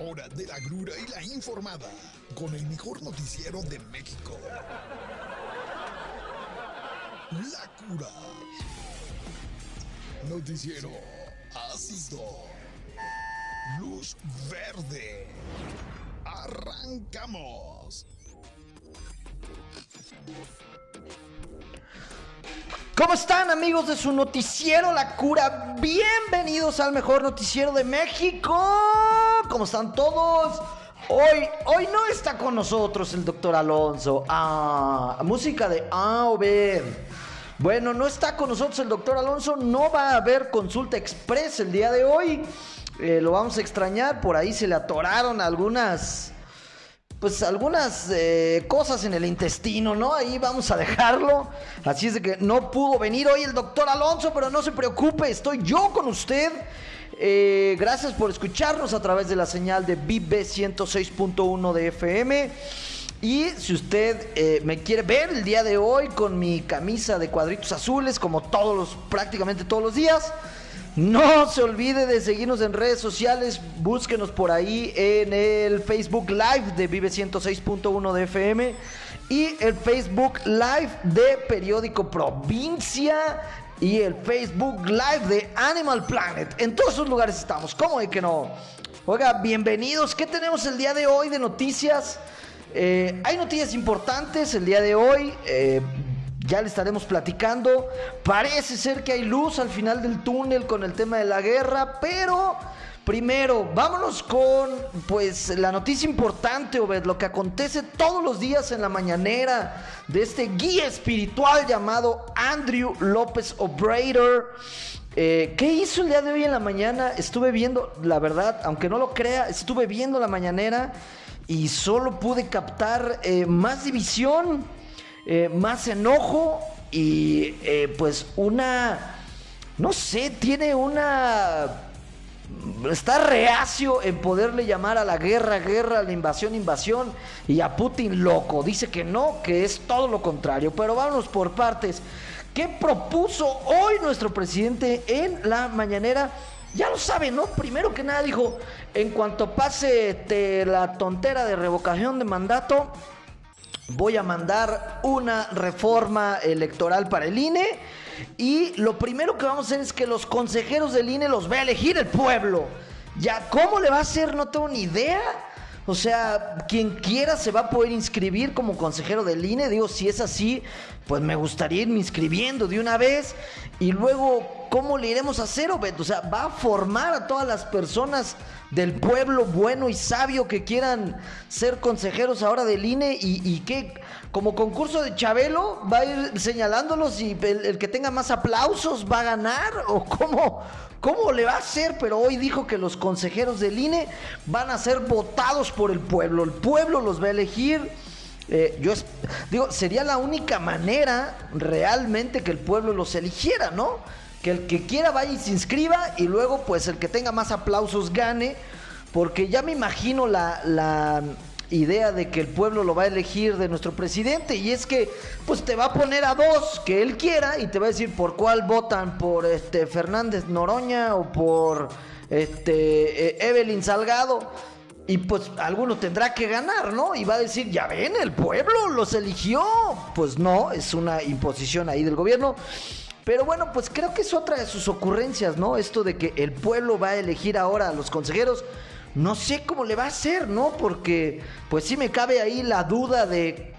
hora de la grura y la informada con el mejor noticiero de México. La cura. Noticiero ácido. Luz verde. Arrancamos. ¿Cómo están amigos de su noticiero La Cura? Bienvenidos al mejor noticiero de México. ¿Cómo están todos? Hoy, hoy no está con nosotros el doctor Alonso. Ah, música de A o B. Bueno, no está con nosotros el doctor Alonso. No va a haber consulta express el día de hoy. Eh, lo vamos a extrañar. Por ahí se le atoraron algunas pues algunas eh, cosas en el intestino, ¿no? Ahí vamos a dejarlo. Así es de que no pudo venir hoy el doctor Alonso, pero no se preocupe, estoy yo con usted. Eh, gracias por escucharnos a través de la señal de Vive 106.1 de FM. Y si usted eh, me quiere ver el día de hoy con mi camisa de cuadritos azules, como todos los, prácticamente todos los días, no se olvide de seguirnos en redes sociales, búsquenos por ahí en el Facebook Live de Vive 106.1 de FM y el Facebook Live de Periódico Provincia y el Facebook Live de Animal Planet. En todos esos lugares estamos, ¿cómo de que no? Oiga, bienvenidos, ¿qué tenemos el día de hoy de noticias? Eh, hay noticias importantes el día de hoy. Eh, ya le estaremos platicando. Parece ser que hay luz al final del túnel con el tema de la guerra, pero primero, vámonos con pues la noticia importante, Obed, lo que acontece todos los días en la mañanera de este guía espiritual llamado Andrew López Obrator. Eh, ¿Qué hizo el día de hoy en la mañana? Estuve viendo, la verdad, aunque no lo crea, estuve viendo la mañanera y solo pude captar eh, más división eh, más enojo y eh, pues una, no sé, tiene una... Está reacio en poderle llamar a la guerra, guerra, a la invasión, invasión y a Putin loco. Dice que no, que es todo lo contrario. Pero vámonos por partes. ¿Qué propuso hoy nuestro presidente en la mañanera? Ya lo saben, ¿no? Primero que nada dijo, en cuanto pase la tontera de revocación de mandato, voy a mandar una reforma electoral para el INE. Y lo primero que vamos a hacer es que los consejeros del INE los va a elegir el pueblo. Ya, ¿cómo le va a hacer? No tengo ni idea. O sea, quien quiera se va a poder inscribir como consejero del INE. Digo, si es así, pues me gustaría irme inscribiendo de una vez. Y luego, ¿cómo le iremos a hacer, Obed? O sea, va a formar a todas las personas del pueblo bueno y sabio que quieran ser consejeros ahora del INE y, y que como concurso de Chabelo va a ir señalándolos y el, que tenga más aplausos va a ganar o cómo, cómo le va a hacer, pero hoy dijo que los consejeros del INE van a ser votados por el pueblo, el pueblo los va a elegir. Eh, yo digo, sería la única manera realmente que el pueblo los eligiera, ¿no? que el que quiera vaya y se inscriba y luego pues el que tenga más aplausos gane, porque ya me imagino la, idea de que el pueblo lo va a elegir de nuestro presidente y es que pues te va a poner a dos que él quiera y te va a decir por cuál votan por este Fernández Noroña o por este eh, Evelyn Salgado y pues alguno tendrá que ganar, ¿no? Y va a decir, ya ven, el pueblo los eligió. Pues no, es una imposición ahí del gobierno. Pero bueno, pues creo que es otra de sus ocurrencias, ¿no? Esto de que el pueblo va a elegir ahora a los consejeros. No sé cómo le va a hacer, ¿no? Porque pues sí me cabe ahí la duda de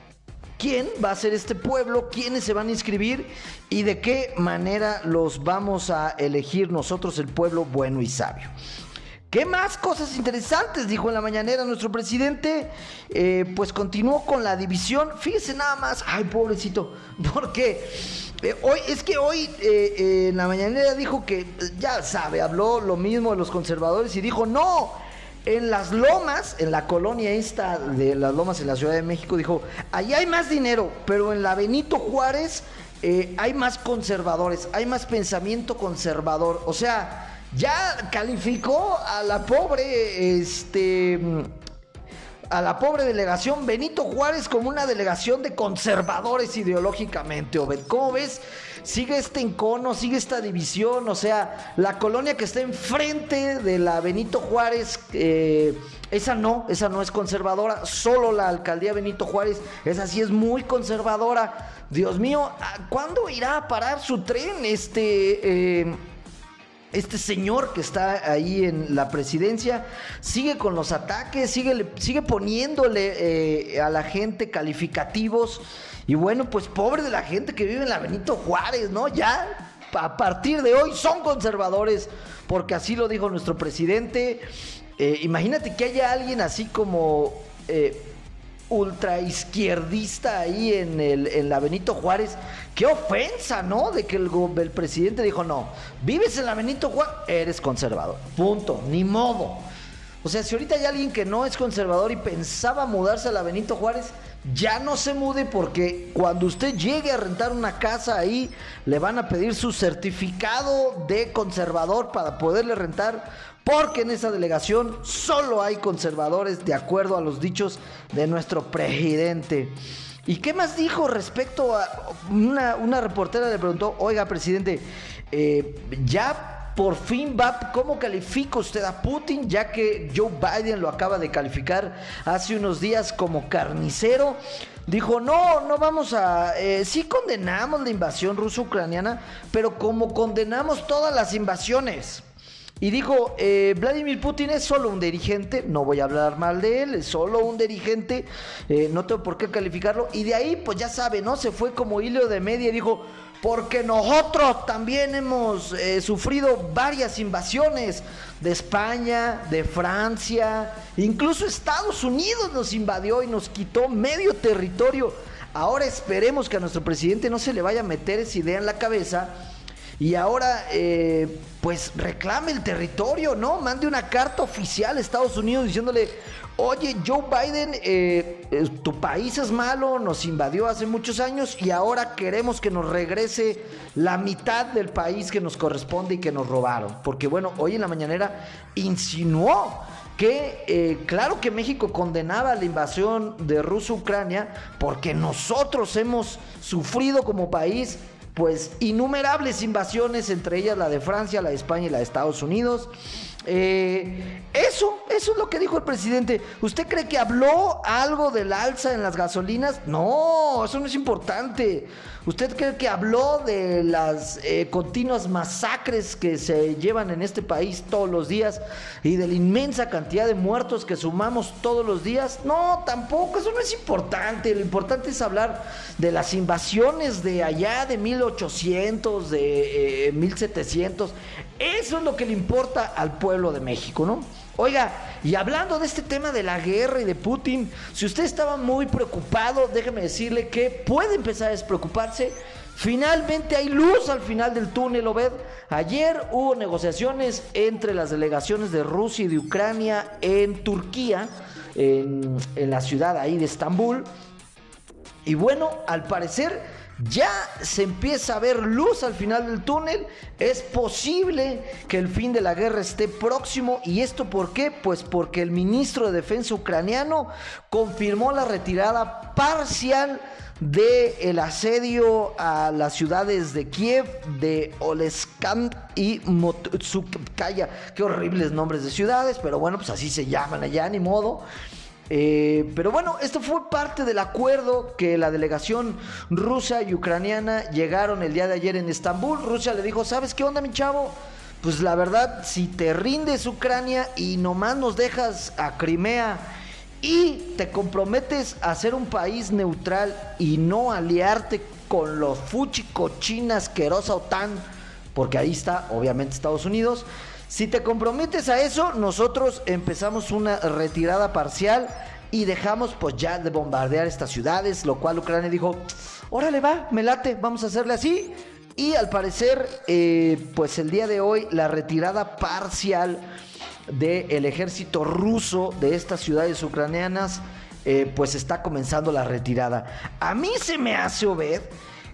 quién va a ser este pueblo, quiénes se van a inscribir y de qué manera los vamos a elegir nosotros, el pueblo bueno y sabio. ¿Qué más cosas interesantes? Dijo en la mañanera nuestro presidente. Eh, pues continuó con la división. Fíjese nada más. Ay, pobrecito. Porque eh, hoy, es que hoy eh, en la mañanera dijo que, ya sabe, habló lo mismo de los conservadores y dijo, no, en las lomas, en la colonia esta de las lomas en la Ciudad de México, dijo, allá hay más dinero, pero en la Benito Juárez hay más conservadores, hay más pensamiento conservador. O sea, ya calificó a la pobre, este, a la pobre delegación Benito Juárez como una delegación de conservadores ideológicamente, Obed. ¿Cómo ves? Sigue este encono, sigue esta división, o sea, la colonia que está enfrente de la Benito Juárez, eh, esa no, esa no es conservadora, solo la alcaldía Benito Juárez, esa sí es muy conservadora. Dios mío, ¿cuándo irá a parar su tren este... Eh, este señor que está ahí en la presidencia sigue con los ataques, sigue, sigue poniéndole eh, a la gente calificativos. Y bueno, pues pobre de la gente que vive en la Benito Juárez, ¿no? Ya a partir de hoy son conservadores, porque así lo dijo nuestro presidente. Eh, imagínate que haya alguien así como eh, ultra izquierdista ahí en, el, en la Benito Juárez. Qué ofensa, ¿no? De que el, el presidente dijo, no, vives en la Benito Juárez, eres conservador. Punto, ni modo. O sea, si ahorita hay alguien que no es conservador y pensaba mudarse a la Benito Juárez, ya no se mude porque cuando usted llegue a rentar una casa ahí, le van a pedir su certificado de conservador para poderle rentar porque en esa delegación solo hay conservadores de acuerdo a los dichos de nuestro presidente. ¿Y qué más dijo respecto a una, reportera le preguntó, oiga presidente, eh, ya por fin va, ¿cómo califica usted a Putin? Ya que Joe Biden lo acaba de calificar hace unos días como carnicero. Dijo, no, no vamos a... Eh, sí condenamos la invasión ruso-ucraniana, pero como condenamos todas las invasiones. Y dijo, eh, Vladimir Putin es solo un dirigente, no voy a hablar mal de él, es solo un dirigente, eh, no tengo por qué calificarlo. Y de ahí, pues ya sabe, ¿no? Se fue como hilo de media y dijo, porque nosotros también hemos eh, sufrido varias invasiones de España, de Francia, incluso Estados Unidos nos invadió y nos quitó medio territorio. Ahora esperemos que a nuestro presidente no se le vaya a meter esa idea en la cabeza y ahora eh, pues reclame el territorio, ¿no? Mande una carta oficial a Estados Unidos diciéndole, oye, Joe Biden, eh, eh, tu país es malo, nos invadió hace muchos años y ahora queremos que nos regrese la mitad del país que nos corresponde y que nos robaron. Porque bueno, hoy en la mañanera insinuó que claro que México condenaba la invasión de Rusia-Ucrania porque nosotros hemos sufrido como país pues innumerables invasiones, entre ellas la de Francia, la de España y la de Estados Unidos. Eh, eso, eso es lo que dijo el presidente. ¿Usted cree que habló algo del alza en las gasolinas? No, eso no es importante. ¿Usted cree que habló de las eh, continuas masacres que se llevan en este país todos los días y de la inmensa cantidad de muertos que sumamos todos los días? No, tampoco, eso no es importante. Lo importante es hablar de las invasiones de allá de 1800, de 1700. Eh, eso es lo que le importa al pueblo de México, ¿no? Oiga, y hablando de este tema de la guerra y de Putin, si usted estaba muy preocupado, déjeme decirle que puede empezar a despreocuparse. Finalmente hay luz al final del túnel, Obed. Ayer hubo negociaciones entre las delegaciones de Rusia y de Ucrania en Turquía, en, en la ciudad ahí de Estambul. Y bueno, al parecer ya se empieza a ver luz al final del túnel. Es posible que el fin de la guerra esté próximo. ¿Y esto por qué? Pues porque el ministro de Defensa ucraniano confirmó la retirada parcial del asedio a las ciudades de Kiev, de Oleskamp y Motsukaya. Qué horribles nombres de ciudades, pero bueno, pues así se llaman allá, ni modo. Eh, pero bueno, esto fue parte del acuerdo que la delegación rusa y ucraniana llegaron el día de ayer en Estambul. Rusia le dijo, ¿sabes qué onda, mi chavo? Pues la verdad, si te rindes Ucrania y nomás nos dejas a Crimea y te comprometes a ser un país neutral y no aliarte con los fuchi cochina asquerosa OTAN, porque ahí está obviamente Estados Unidos, si te comprometes a eso, nosotros empezamos una retirada parcial y dejamos pues ya de bombardear estas ciudades, lo cual Ucrania dijo, órale va, me late, vamos a hacerle así. Y al parecer, eh, pues el día de hoy, la retirada parcial del ejército ruso de estas ciudades ucranianas, eh, pues está comenzando la retirada. A mí se me hace ver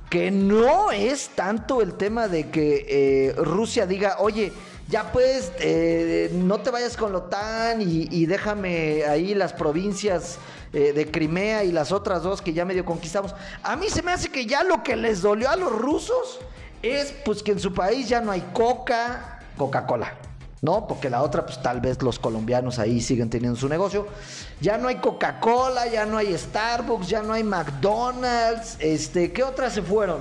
que no es tanto el tema de que eh, Rusia diga, oye, ya pues, eh, no te vayas con la OTAN y, déjame ahí las provincias eh, de Crimea y las otras dos que ya medio conquistamos. A mí se me hace que ya lo que les dolió a los rusos es pues que en su país ya no hay coca, Coca-Cola. ¿no? Porque la otra, pues tal vez los colombianos ahí siguen teniendo su negocio. Ya no hay Coca-Cola, ya no hay Starbucks, ya no hay McDonald's, este, ¿qué otras se fueron?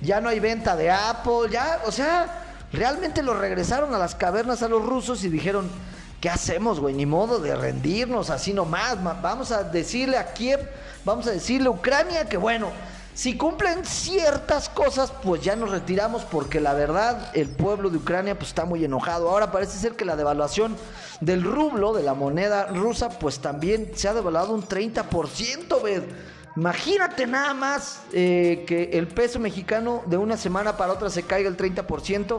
Ya no hay venta de Apple, ya, o sea, realmente lo regresaron a las cavernas a los rusos y dijeron, ¿qué hacemos, güey? Ni modo de rendirnos así nomás. Vamos a decirle a Kiev, vamos a decirle a Ucrania que bueno, si cumplen ciertas cosas, pues ya nos retiramos porque la verdad el pueblo de Ucrania pues está muy enojado. Ahora parece ser que la devaluación del rublo, de la moneda rusa, pues también se ha devaluado un 30%, ¿ves? Imagínate nada más eh, que el peso mexicano de una semana para otra se caiga el 30%.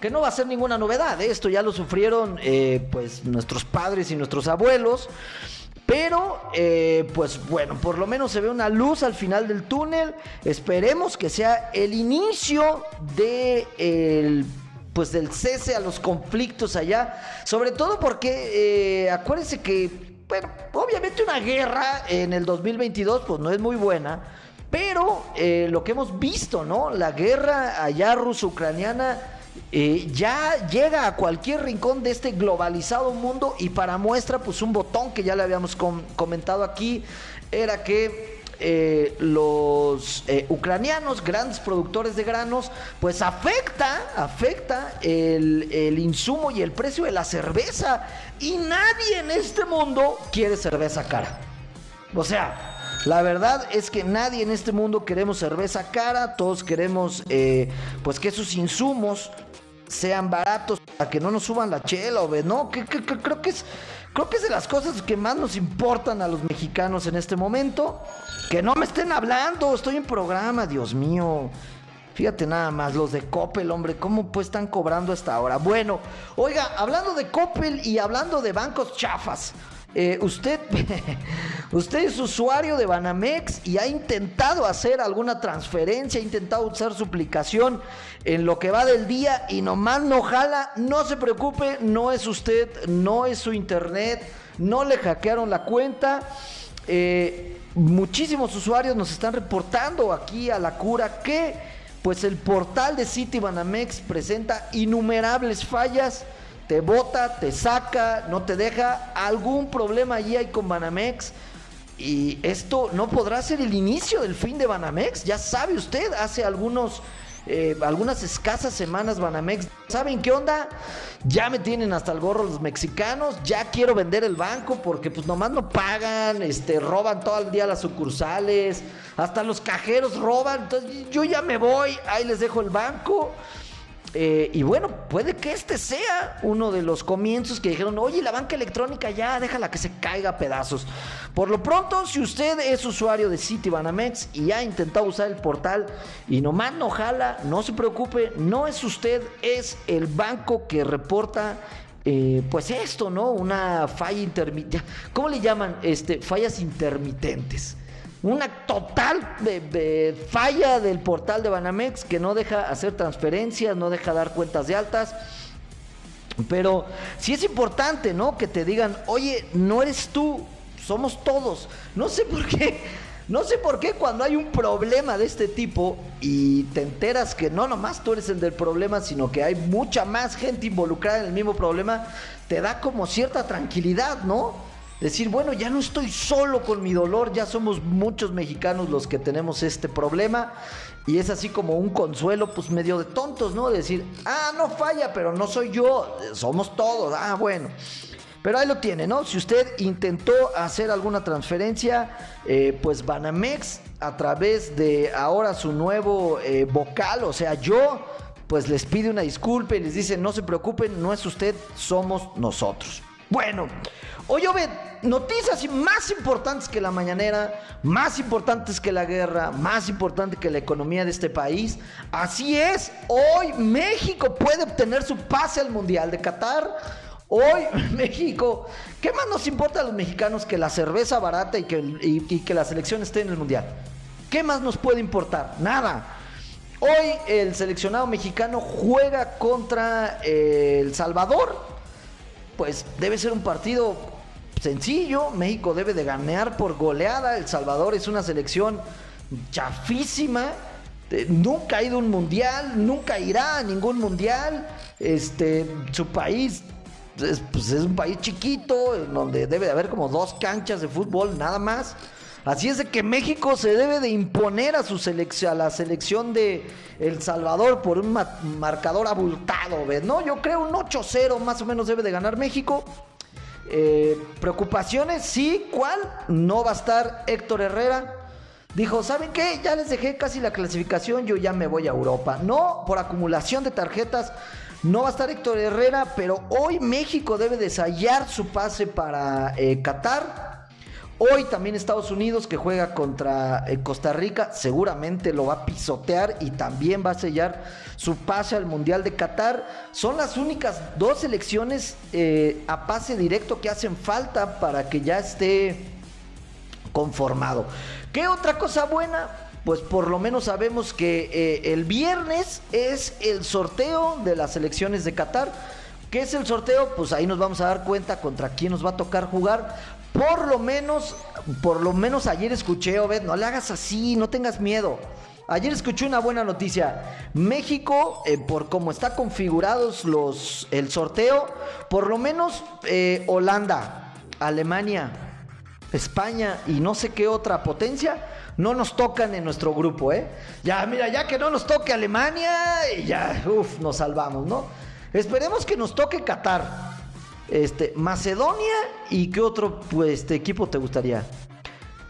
Que no va a ser ninguna novedad, ¿eh? esto ya lo sufrieron eh, pues nuestros padres y nuestros abuelos. Pero, pues bueno, por lo menos se ve una luz al final del túnel. Esperemos que sea el inicio de pues del cese a los conflictos allá. Sobre todo porque acuérdense que bueno, obviamente una guerra en el 2022 pues no es muy buena, pero eh, lo que hemos visto, ¿no? La guerra allá ruso-ucraniana eh, ya llega a cualquier rincón de este globalizado mundo y para muestra pues un botón que ya le habíamos comentado aquí era que eh, eh, ucranianos, grandes productores de granos, pues afecta, afecta el, el, insumo y el precio de la cerveza. Y nadie en este mundo quiere cerveza cara. O sea, la verdad es que nadie en este mundo queremos cerveza cara, todos queremos eh, pues que esos insumos sean baratos, para que no nos suban la chela o no, que, creo que es creo que es de las cosas que más nos importan a los mexicanos en este momento. Que no me estén hablando, estoy en programa, Dios mío. Fíjate nada más, los de Coppel, hombre, ¿cómo pues están cobrando hasta ahora? Bueno, oiga, hablando de Coppel y hablando de bancos chafas, eh, usted, usted es usuario de Banamex y ha intentado hacer alguna transferencia, ha intentado usar su aplicación en lo que va del día y nomás no jala, no se preocupe, no es usted, no es su internet, no le hackearon la cuenta. Eh, muchísimos usuarios nos están reportando aquí a la cura que pues el portal de City Banamex presenta innumerables fallas te bota, te saca, no te deja. Algún problema allí hay con Banamex. Y esto no podrá ser el inicio del fin de Banamex. Ya sabe usted, hace algunos, eh, algunas escasas semanas Banamex. ¿Saben qué onda? Ya me tienen hasta el gorro los mexicanos. Ya quiero vender el banco porque pues nomás no pagan, este, roban todo el día las sucursales. Hasta los cajeros roban. Entonces yo ya me voy, ahí les dejo el banco. Eh, y bueno, puede que este sea uno de los comienzos que dijeron, oye, la banca electrónica ya, déjala que se caiga a pedazos. Por lo pronto, si usted es usuario de Citibanamex y ha intentado usar el portal y nomás no jala, no se preocupe, no es usted, es el banco que reporta eh, pues esto, ¿no? Una falla intermitente. ¿Cómo le llaman? Este, fallas intermitentes una total falla del portal de Banamex que no deja hacer transferencias, no deja dar cuentas de altas. Pero sí es importante, ¿no? Que te digan, oye, no eres tú, somos todos. No sé por qué, no sé por qué cuando hay un problema de este tipo y te enteras que no nomás tú eres el del problema, sino que hay mucha más gente involucrada en el mismo problema, te da como cierta tranquilidad, ¿no? Decir, bueno, ya no estoy solo con mi dolor, ya somos muchos mexicanos los que tenemos este problema. Y es así como un consuelo, pues medio de tontos, ¿no? Decir, ah, no falla, pero no soy yo, somos todos, ah, bueno. Pero ahí lo tiene, ¿no? Si usted intentó hacer alguna transferencia, eh, pues Banamex, a través de ahora su nuevo eh, vocal, o sea, yo, pues les pide una disculpa y les dice, no se preocupen, no es usted, somos nosotros. Bueno, hoy ve noticias más importantes que la mañanera, más importantes que la guerra, más importante que la economía de este país. Así es, hoy México puede obtener su pase al Mundial de Qatar. Hoy México, ¿qué más nos importa a los mexicanos que la cerveza barata y que, y que la selección esté en el Mundial? ¿Qué más nos puede importar? Nada. Hoy el seleccionado mexicano juega contra eh, El Salvador. Pues debe ser un partido sencillo. México debe de ganar por goleada. El Salvador es una selección chafísima. Eh, nunca ha ido a un mundial, nunca irá a ningún mundial. Este, su país es, pues, es un país chiquito, donde debe de haber como dos canchas de fútbol, nada más. Así es de que México se debe de imponer a su a la selección de El Salvador por un marcador abultado, ¿ves? ¿No? Yo creo un 8-0 más o menos debe de ganar México. Eh, preocupaciones, sí, ¿cuál? No va a estar Héctor Herrera. Dijo, ¿saben qué? Ya les dejé casi la clasificación, yo ya me voy a Europa. No, por acumulación de tarjetas, no va a estar Héctor Herrera, pero hoy México debe de su pase para eh, Qatar. Hoy también Estados Unidos que juega contra eh, Costa Rica seguramente lo va a pisotear y también va a sellar su pase al Mundial de Qatar. Son las únicas dos selecciones eh, a pase directo que hacen falta para que ya esté conformado. ¿Qué otra cosa buena? Pues por lo menos sabemos que eh, el viernes es el sorteo de las selecciones de Qatar. ¿Qué es el sorteo? Pues ahí nos vamos a dar cuenta contra quién nos va a tocar jugar. Por lo menos, por lo menos ayer escuché, Obed, no le hagas así, no tengas miedo. Ayer escuché una buena noticia. México, eh, por cómo está configurados los, el sorteo, por lo menos eh, Holanda, Alemania, España y no sé qué otra potencia no nos tocan en nuestro grupo, ¿eh? Ya, mira, ya que no nos toque Alemania, ya, uff, nos salvamos, ¿no? Esperemos que nos toque Qatar. Este, Macedonia y qué otro pues, este, equipo te gustaría.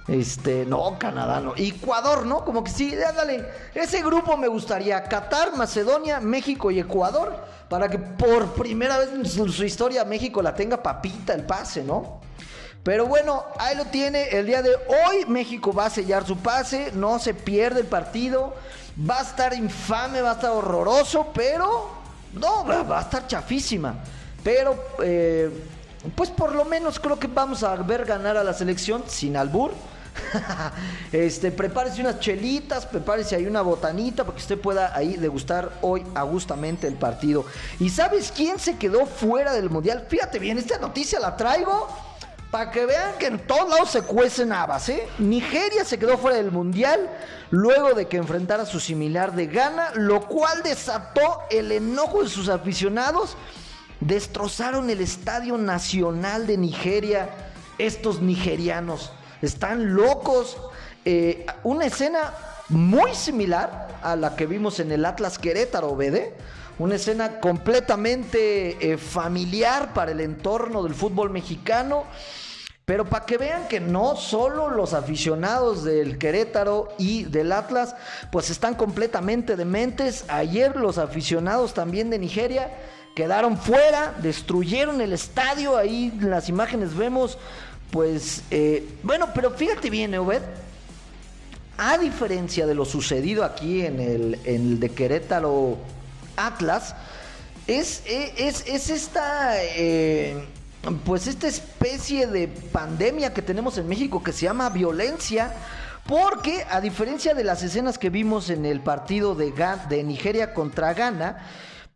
Este, no, Canadá, no. Ecuador, ¿no? Como que sí, dale. Ese grupo me gustaría. Qatar, Macedonia, México y Ecuador. Para que por primera vez en su, historia México la tenga papita el pase, ¿no? Pero bueno, ahí lo tiene. El día de hoy México va a sellar su pase. No se pierde el partido. Va a estar infame, va a estar horroroso, pero no, va a estar chafísima. Pero, eh, pues por lo menos creo que vamos a ver ganar a la selección sin albur. este, prepárese unas chelitas, prepárese ahí una botanita para que usted pueda ahí degustar hoy agustamente el partido. ¿Y sabes quién se quedó fuera del mundial? Fíjate bien, esta noticia la traigo para que vean que en todos lados se cuecen habas, ¿eh? Nigeria se quedó fuera del mundial luego de que enfrentara a su similar de Ghana, lo cual desató el enojo de sus aficionados Destrozaron el Estadio Nacional de Nigeria. Estos nigerianos están locos. Eh, una escena muy similar a la que vimos en el Atlas Querétaro, ¿vede? Una escena completamente eh, familiar para el entorno del fútbol mexicano. Pero para que vean que no solo los aficionados del Querétaro y del Atlas, pues están completamente dementes. Ayer los aficionados también de Nigeria quedaron fuera, destruyeron el estadio, ahí en las imágenes vemos, pues, eh, bueno, pero fíjate bien, Obed, a diferencia de lo sucedido aquí en el, en el de Querétaro Atlas, es, eh, es, es esta, eh, pues esta especie de pandemia que tenemos en México que se llama violencia, porque a diferencia de las escenas que vimos en el partido de, de Nigeria contra Ghana,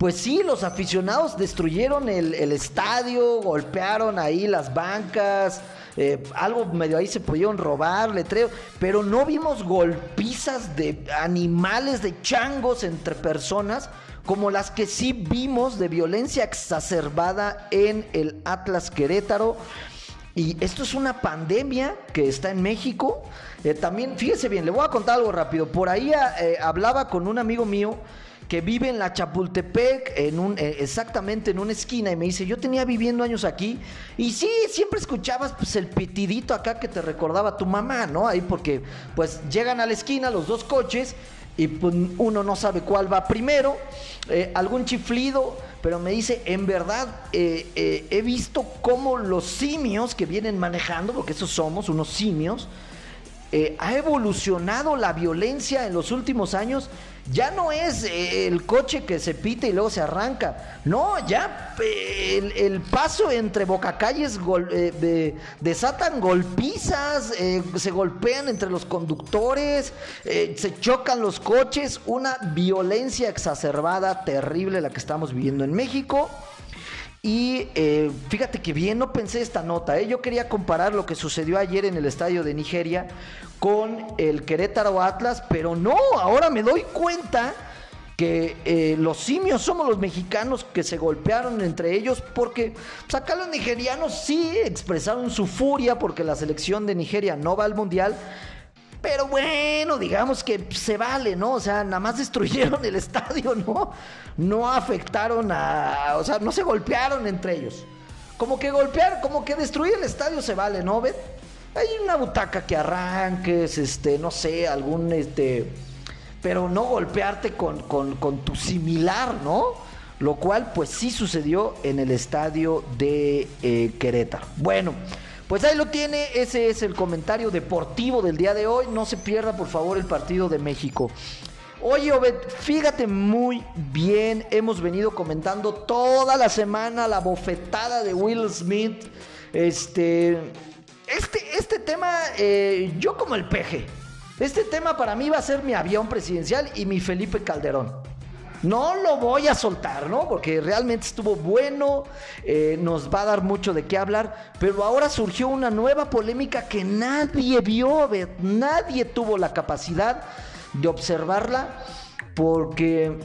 pues sí, los aficionados destruyeron el, estadio, golpearon ahí las bancas, eh, algo medio ahí se pudieron robar, letreo, pero no vimos golpizas de animales, de changos entre personas, como las que sí vimos de violencia exacerbada en el Atlas Querétaro. Y esto es una pandemia que está en México. Eh, también, fíjese bien, le voy a contar algo rápido. Por ahí eh, hablaba con un amigo mío que vive en la Chapultepec, en un, eh, exactamente en una esquina, y me dice, yo tenía viviendo años aquí, y sí, siempre escuchabas pues el pitidito acá que te recordaba tu mamá, ¿no? Ahí porque pues llegan a la esquina los dos coches y pues, uno no sabe cuál va primero, eh, algún chiflido, pero me dice, en verdad, eh, he visto cómo los simios que vienen manejando, porque esos somos, unos simios, eh, ha evolucionado la violencia en los últimos años. Ya no es eh, el coche que se pita y luego se arranca. No, ya eh, el, paso entre bocacalles desatan golpizas, se golpean entre los conductores, se chocan los coches. Una violencia exacerbada, terrible la que estamos viviendo en México. Y eh, fíjate que bien no pensé esta nota. ¿eh? Yo quería comparar lo que sucedió ayer en el estadio de Nigeria con el Querétaro Atlas, pero no, ahora me doy cuenta que eh, los simios somos los mexicanos que se golpearon entre ellos porque pues, acá los nigerianos sí expresaron su furia porque la selección de Nigeria no va al mundial. Pero bueno, digamos que se vale, ¿no? O sea, nada más destruyeron el estadio, ¿no? No afectaron a. O sea, no se golpearon entre ellos. Como que golpear, como que destruir el estadio se vale, ¿no? ¿Ven? Hay una butaca que arranques, este, no sé, algún, este. Pero no golpearte con, con, tu similar, ¿no? Lo cual, pues sí sucedió en el estadio de eh, Querétaro. Bueno. Pues ahí lo tiene, ese es el comentario deportivo del día de hoy. No se pierda por favor el partido de México. Oye, Obed, fíjate muy bien, hemos venido comentando toda la semana la bofetada de Will Smith. Este, este, este tema, eh, yo como el peje. Este tema para mí va a ser mi avión presidencial y mi Felipe Calderón. No lo voy a soltar, ¿no? Porque realmente estuvo bueno, eh, nos va a dar mucho de qué hablar, pero ahora surgió una nueva polémica que nadie vio, nadie tuvo la capacidad de observarla, porque,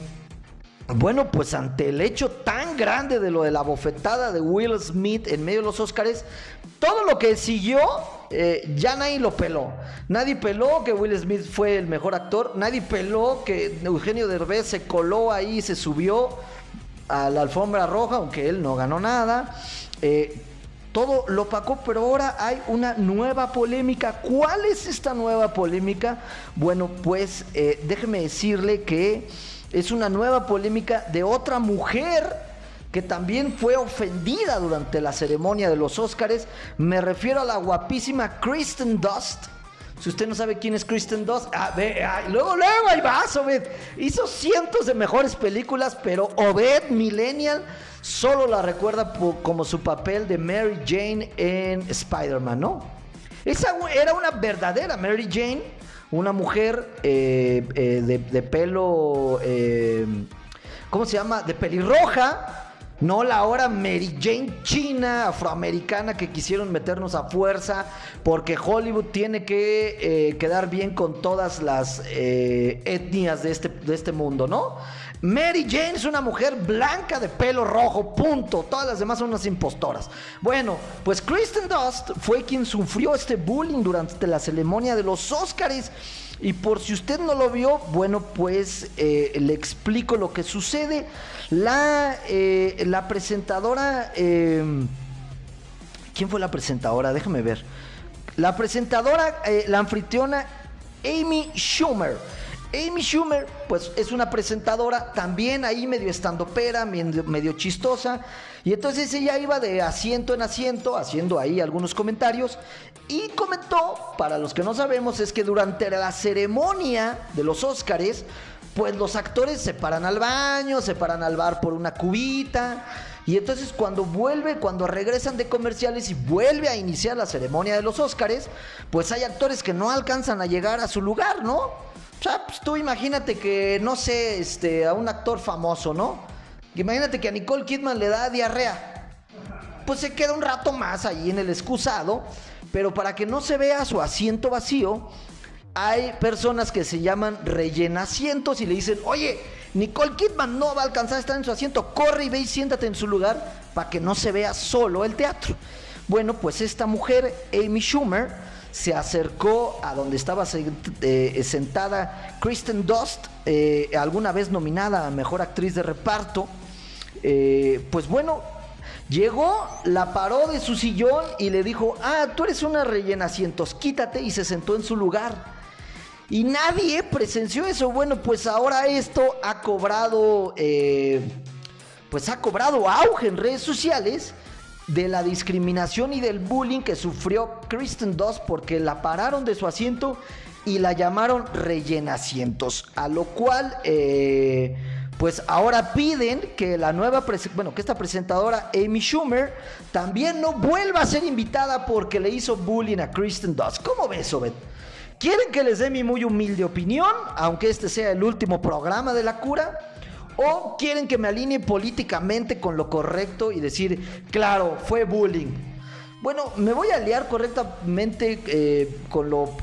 bueno, pues ante el hecho tan grande de lo de la bofetada de Will Smith en medio de los Óscares, todo lo que siguió eh, ya nadie lo peló. Nadie peló que Will Smith fue el mejor actor. Nadie peló que Eugenio Derbez se coló ahí, se subió a la alfombra roja, aunque él no ganó nada. Eh, todo lo opacó, pero ahora hay una nueva polémica. ¿Cuál es esta nueva polémica? Bueno, pues eh, déjeme decirle que es una nueva polémica de otra mujer que también fue ofendida durante la ceremonia de los Óscares. Me refiero a la guapísima Kristen Dust. Si usted no sabe quién es Kristen Dust, ah, luego, luego, ahí vas, Obed. Hizo cientos de mejores películas, pero Obed Millennial solo la recuerda como su papel de Mary Jane en Spider-Man, ¿no? Esa era una verdadera Mary Jane, una mujer eh, eh, de, pelo, eh, ¿cómo se llama? De pelirroja no la ahora Mary Jane china, afroamericana, que quisieron meternos a fuerza, porque Hollywood tiene que eh, quedar bien con todas las eh, etnias de este, de este mundo, ¿no? Mary Jane es una mujer blanca de pelo rojo, punto. Todas las demás son unas impostoras. Bueno, pues Kristen Dust fue quien sufrió este bullying durante la ceremonia de los Oscars. Y por si usted no lo vio, bueno, pues eh, le explico lo que sucede. La, eh, presentadora... Em, ¿Quién fue la presentadora? Déjame ver. La presentadora, eh, la anfitriona Amy Schumer. Amy Schumer, pues es una presentadora también ahí medio estandopera, medio, medio chistosa. Y entonces ella iba de asiento en asiento haciendo ahí algunos comentarios y comentó, para los que no sabemos, es que durante la ceremonia de los Óscares, pues los actores se paran al baño, se paran al bar por una cubita. Y entonces cuando vuelve, cuando regresan de comerciales y vuelve a iniciar la ceremonia de los Óscares, pues hay actores que no alcanzan a llegar a su lugar, ¿no? O sea, pues tú imagínate que, no sé, este, a un actor famoso, ¿no? Imagínate que a Nicole Kidman le da diarrea. Pues se queda un rato más ahí en el excusado, pero para que no se vea su asiento vacío, hay personas que se llaman rellenacientos y le dicen, oye, Nicole Kidman no va a alcanzar a estar en su asiento, corre y ve y siéntate en su lugar para que no se vea solo el teatro. Bueno, pues esta mujer, Amy Schumer, se acercó a donde estaba eh, sentada Kristen Dust, eh, alguna vez nominada a Mejor Actriz de Reparto. Eh, pues bueno, llegó, la paró de su sillón y le dijo, ah, tú eres una rellena asientos, quítate y se sentó en su lugar. Y nadie presenció eso. Bueno, pues ahora esto ha cobrado, pues ha cobrado auge en redes sociales de la discriminación y del bullying que sufrió Kristen Doss porque la pararon de su asiento y la llamaron rellena asientos, a lo cual eh, pues ahora piden que la nueva, bueno, que esta presentadora Amy Schumer también no vuelva a ser invitada porque le hizo bullying a Kristen Doss. ¿Cómo ves, Obed? ¿Quieren que les dé mi muy humilde opinión, aunque este sea el último programa de la cura? ¿O quieren que me alinee políticamente con lo correcto y decir, claro, fue bullying? Bueno, me voy a aliar correctamente eh, con, lo,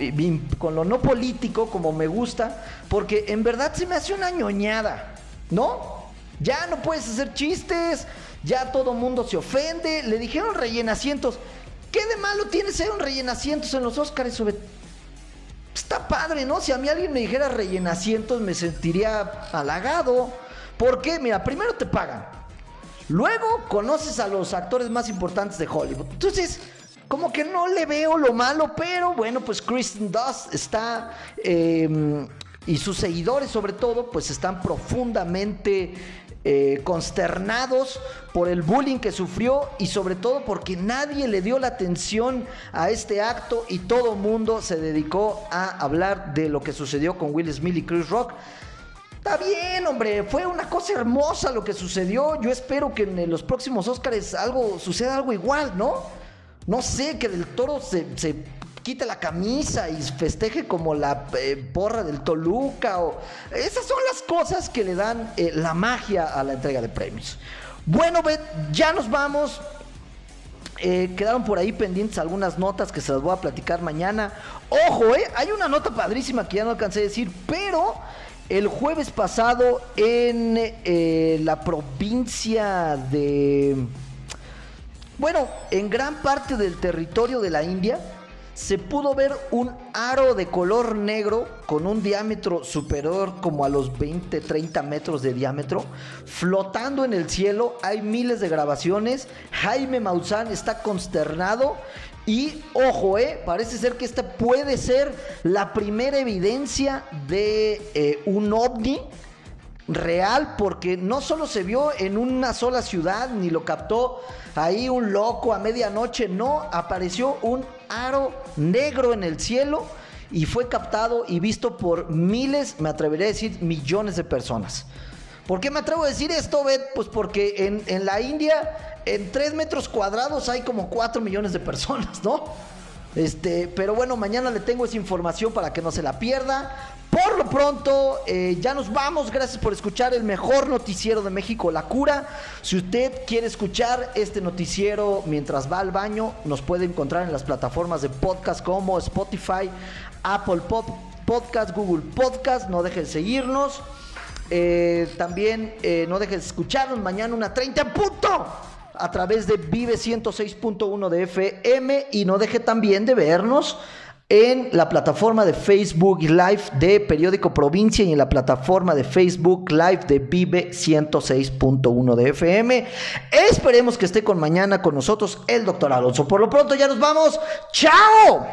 con lo no político, como me gusta, porque en verdad se me hace una ñoñada, ¿no? Ya no puedes hacer chistes, ya todo mundo se ofende, le dijeron rellenacientos. ¿Qué de malo tiene ser un rellenacientos en los Oscars? Está padre, ¿no? Si a mí alguien me dijera rellenacientos me sentiría halagado. ¿Por qué? Mira, primero te pagan. Luego conoces a los actores más importantes de Hollywood. Entonces, como que no le veo lo malo, pero bueno, pues Kristen Dust está... Em, y sus seguidores sobre todo, pues están profundamente eh, consternados por el bullying que sufrió y sobre todo porque nadie le dio la atención a este acto y todo mundo se dedicó a hablar de lo que sucedió con Will Smith y Chris Rock. Está bien, hombre, fue una cosa hermosa lo que sucedió. Yo espero que en los próximos Oscars algo suceda algo igual, ¿no? No sé, que del toro se, quite la camisa y festeje como la eh, porra del Toluca. O... Esas son las cosas que le dan eh, la magia a la entrega de premios. Bueno, ya nos vamos. Eh, quedaron por ahí pendientes algunas notas que se las voy a platicar mañana. Ojo, eh, hay una nota padrísima que ya no alcancé a decir, pero el jueves pasado en eh, la provincia de... Bueno, en gran parte del territorio de la India se pudo ver un aro de color negro con un diámetro superior como a los 20, 30 metros de diámetro, flotando en el cielo. Hay miles de grabaciones. Jaime Maussan está consternado y ojo, eh, parece ser que esta puede ser la primera evidencia de eh, un ovni real, porque no solo se vio en una sola ciudad, ni lo captó ahí un loco a medianoche, no, apareció un aro negro en el cielo y fue captado y visto por miles, me atrevería a decir millones de personas. ¿Por qué me atrevo a decir esto, Bet? Pues porque en, en la India en 3 metros cuadrados hay como 4 millones de personas, ¿no? Este, pero bueno, mañana le tengo esa información para que no se la pierda. Por lo pronto, eh, ya nos vamos. Gracias por escuchar el mejor noticiero de México, La Cura. Si usted quiere escuchar este noticiero mientras va al baño, nos puede encontrar en las plataformas de podcast como Spotify, Apple Podcast, Google Podcast. No dejen de seguirnos. Eh, también eh, no dejen de escucharnos mañana una 30 en punto a través de Vive 106.1 de FM y no deje también de vernos en la plataforma de Facebook Live de Periódico Provincia y en la plataforma de Facebook Live de Vive 106.1 de FM. Esperemos que esté con mañana con nosotros el doctor Alonso. Por lo pronto ya nos vamos. ¡Chao!